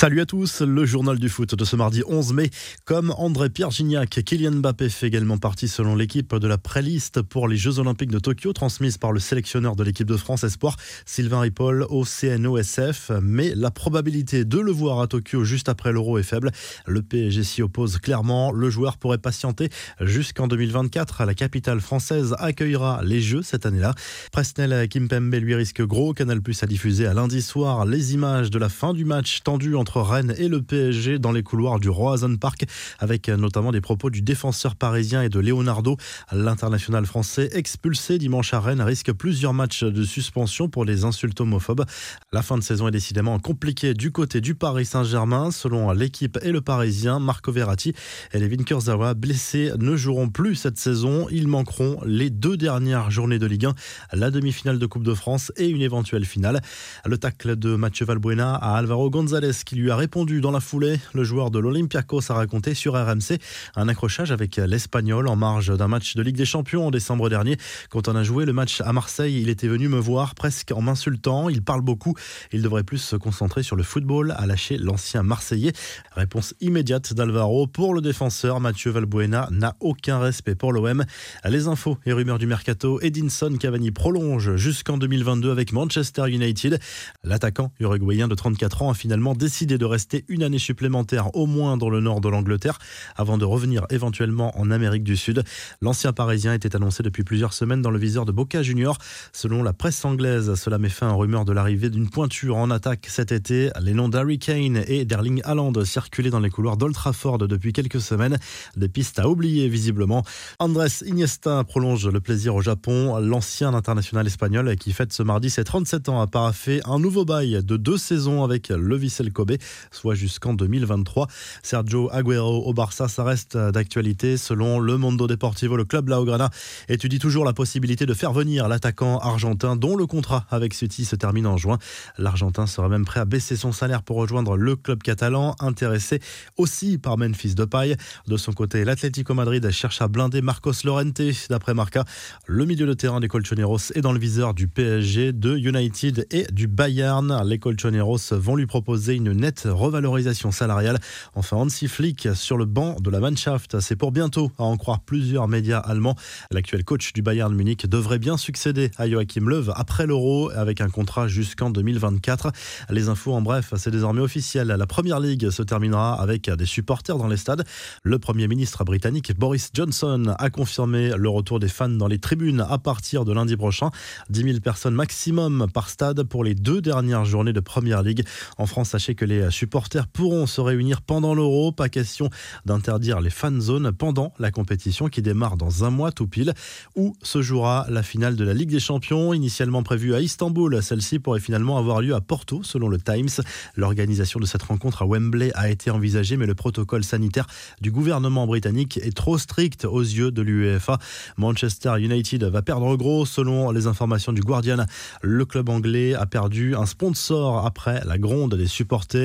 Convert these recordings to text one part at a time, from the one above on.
Salut à tous, le journal du foot de ce mardi 11 mai. Comme André Pierre Gignac, Kylian Mbappé fait également partie selon l'équipe de la préliste pour les Jeux Olympiques de Tokyo, transmise par le sélectionneur de l'équipe de France Espoir, Sylvain Ripoll, au CNOSF. Mais la probabilité de le voir à Tokyo juste après l'Euro est faible. Le PSG s'y oppose clairement. Le joueur pourrait patienter jusqu'en 2024. La capitale française accueillera les Jeux cette année-là. Presnel Kimpembe lui risque gros. Canal Plus a diffusé à lundi soir les images de la fin du match tendu entre Rennes et le PSG dans les couloirs du Roazhon Park, avec notamment des propos du défenseur parisien et de Leonardo. L'international français expulsé dimanche à Rennes risque plusieurs matchs de suspension pour les insultes homophobes. La fin de saison est décidément compliquée du côté du Paris Saint-Germain. Selon l'équipe et le Parisien, Marco Verratti et Levin Kurzawa, blessés, ne joueront plus cette saison. Ils manqueront les deux dernières journées de Ligue 1, la demi-finale de Coupe de France et une éventuelle finale. Le tacle de Mathieu Valbuena à Alvaro González qui lui a répondu dans la foulée. Le joueur de l'Olympiakos a raconté sur RMC un accrochage avec l'Espagnol en marge d'un match de Ligue des Champions en décembre dernier. Quand on a joué le match à Marseille, il était venu me voir presque en m'insultant. Il parle beaucoup. Il devrait plus se concentrer sur le football, a lâché l'ancien Marseillais. Réponse immédiate d'Alvaro pour le défenseur. Mathieu Valbuena n'a aucun respect pour l'OM. Les infos et rumeurs du mercato. Edinson Cavani prolonge jusqu'en 2022 avec Manchester United. L'attaquant uruguayen de 34 ans a finalement décidé de rester une année supplémentaire au moins dans le nord de l'Angleterre avant de revenir éventuellement en Amérique du Sud. L'ancien parisien était annoncé depuis plusieurs semaines dans le viseur de Boca Junior. Selon la presse anglaise, cela met fin à rumeur de l'arrivée d'une pointure en attaque cet été. Les noms d'Harry Kane et d'Erling Haaland circulaient dans les couloirs d'Old Trafford depuis quelques semaines. Des pistes à oublier visiblement. Andrés Iniesta prolonge le plaisir au Japon. L'ancien international espagnol qui fête ce mardi ses 37 ans a paraffé un nouveau bail de deux saisons avec le Vissel Kobe soit jusqu'en 2023. Sergio Aguero au Barça, ça reste d'actualité. Selon le Mondo Deportivo, le club Laograna étudie toujours la possibilité de faire venir l'attaquant argentin dont le contrat avec City se termine en juin. L'Argentin serait même prêt à baisser son salaire pour rejoindre le club catalan, intéressé aussi par Memphis Depay. De son côté, l'Atlético Madrid cherche à blinder Marcos Llorente. D'après Marca, le milieu de terrain des Colchoneros est dans le viseur du PSG, de United et du Bayern. Les Colchoneros vont lui proposer une nette revalorisation salariale. Enfin, Hansi Flick sur le banc de la Mannschaft. C'est pour bientôt, à en croire plusieurs médias allemands. L'actuel coach du Bayern Munich devrait bien succéder à Joachim Löw après l'Euro avec un contrat jusqu'en 2024. Les infos en bref, c'est désormais officiel. La Première Ligue se terminera avec des supporters dans les stades. Le Premier ministre britannique Boris Johnson a confirmé le retour des fans dans les tribunes à partir de lundi prochain. 10 000 personnes maximum par stade pour les deux dernières journées de Première Ligue. En France, sachez que les supporters pourront se réunir pendant l'Euro. Pas question d'interdire les fan zones pendant la compétition qui démarre dans un mois tout pile, où se jouera la finale de la Ligue des Champions, initialement prévue à Istanbul. Celle-ci pourrait finalement avoir lieu à Porto, selon le Times. L'organisation de cette rencontre à Wembley a été envisagée, mais le protocole sanitaire du gouvernement britannique est trop strict aux yeux de l'UEFA. Manchester United va perdre gros, selon les informations du Guardian. Le club anglais a perdu un sponsor après la gronde des supporters.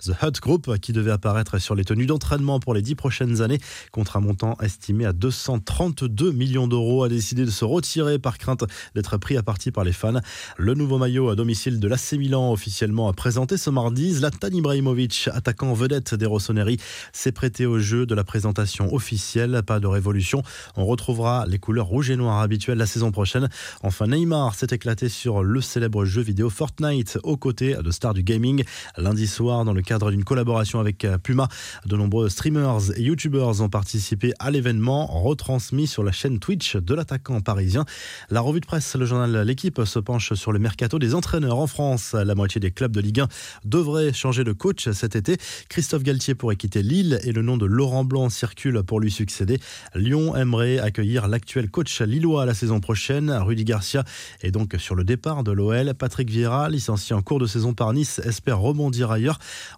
The Hut Group, qui devait apparaître sur les tenues d'entraînement pour les dix prochaines années, contre un montant estimé à 232 millions d'euros, a décidé de se retirer par crainte d'être pris à partie par les fans. Le nouveau maillot à domicile de l'AC Milan, officiellement présenté ce mardi, Zlatan Ibrahimovic, attaquant vedette des Rossoneri, s'est prêté au jeu de la présentation officielle. Pas de révolution. On retrouvera les couleurs rouge et noir habituelles la saison prochaine. Enfin, Neymar s'est éclaté sur le célèbre jeu vidéo Fortnite aux côtés de stars du gaming. Lundi soir, dans le cadre d'une collaboration avec euh, Puma. De nombreux streamers et youtubeurs ont participé à l'événement retransmis sur la chaîne Twitch de l'attaquant parisien. La revue de presse, le journal L'équipe se penche sur le mercato des entraîneurs en France. La moitié des clubs de Ligue 1 devraient changer de coach cet été. Christophe Galtier pourrait quitter Lille et le nom de Laurent Blanc circule pour lui succéder. Lyon aimerait accueillir l'actuel coach lillois la saison prochaine. Rudy Garcia est donc sur le départ de l'OL. Patrick Vieira, licencié en cours de saison par Nice, espère rebondir ailleurs.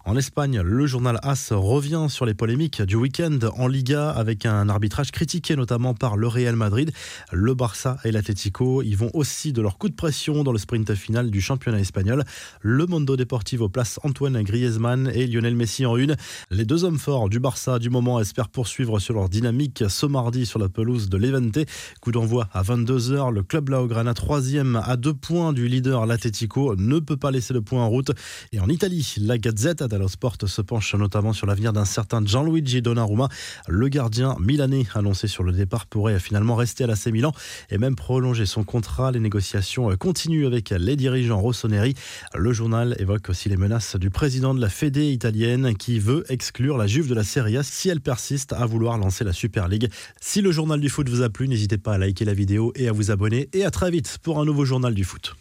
En Espagne, le journal AS revient sur les polémiques du week-end en Liga avec un arbitrage critiqué notamment par le Real Madrid. Le Barça et l'Atlético y vont aussi de leur coup de pression dans le sprint final du championnat espagnol. Le Mondo Deportivo place Antoine Griezmann et Lionel Messi en une. Les deux hommes forts du Barça du moment espèrent poursuivre sur leur dynamique ce mardi sur la pelouse de l'Evente. Coup d'envoi à 22h. Le club Laograna, troisième à deux points du leader l'Atlético, ne peut pas laisser le point en route. Et en Italie, la La se penche notamment sur l'avenir d'un certain Gianluigi Donnarumma. Le gardien milanais annoncé sur le départ pourrait finalement rester à l'AC Milan et même prolonger son contrat. Les négociations continuent avec les dirigeants rossoneri. Le journal évoque aussi les menaces du président de la Fédé italienne qui veut exclure la Juve de la Serie A si elle persiste à vouloir lancer la Super League. Si le journal du foot vous a plu, n'hésitez pas à liker la vidéo et à vous abonner. Et à très vite pour un nouveau journal du foot.